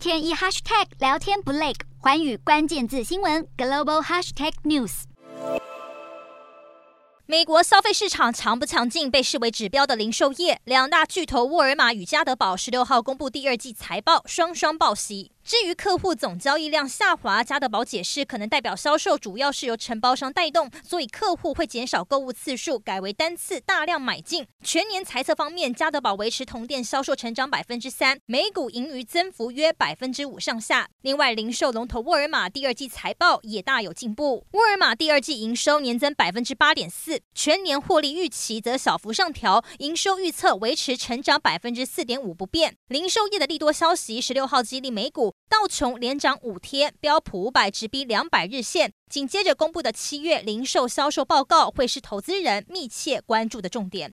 天一 hashtag 聊天不累，环宇关键字新闻 global hashtag news。美国消费市场强不强劲被视为指标的零售业，两大巨头沃尔玛与家得宝十六号公布第二季财报，双双报喜。至于客户总交易量下滑，家得宝解释可能代表销售主要是由承包商带动，所以客户会减少购物次数，改为单次大量买进。全年财测方面，家得宝维持同店销售成长百分之三，每股盈余增幅约百分之五上下。另外，零售龙头沃尔玛第二季财报也大有进步，沃尔玛第二季营收年增百分之八点四，全年获利预期则小幅上调，营收预测维持成长百分之四点五不变。零售业的利多消息，十六号激励美股道琼连涨五天，标普五百直逼两百日线。紧接着公布的七月零售销售报告，会是投资人密切关注的重点。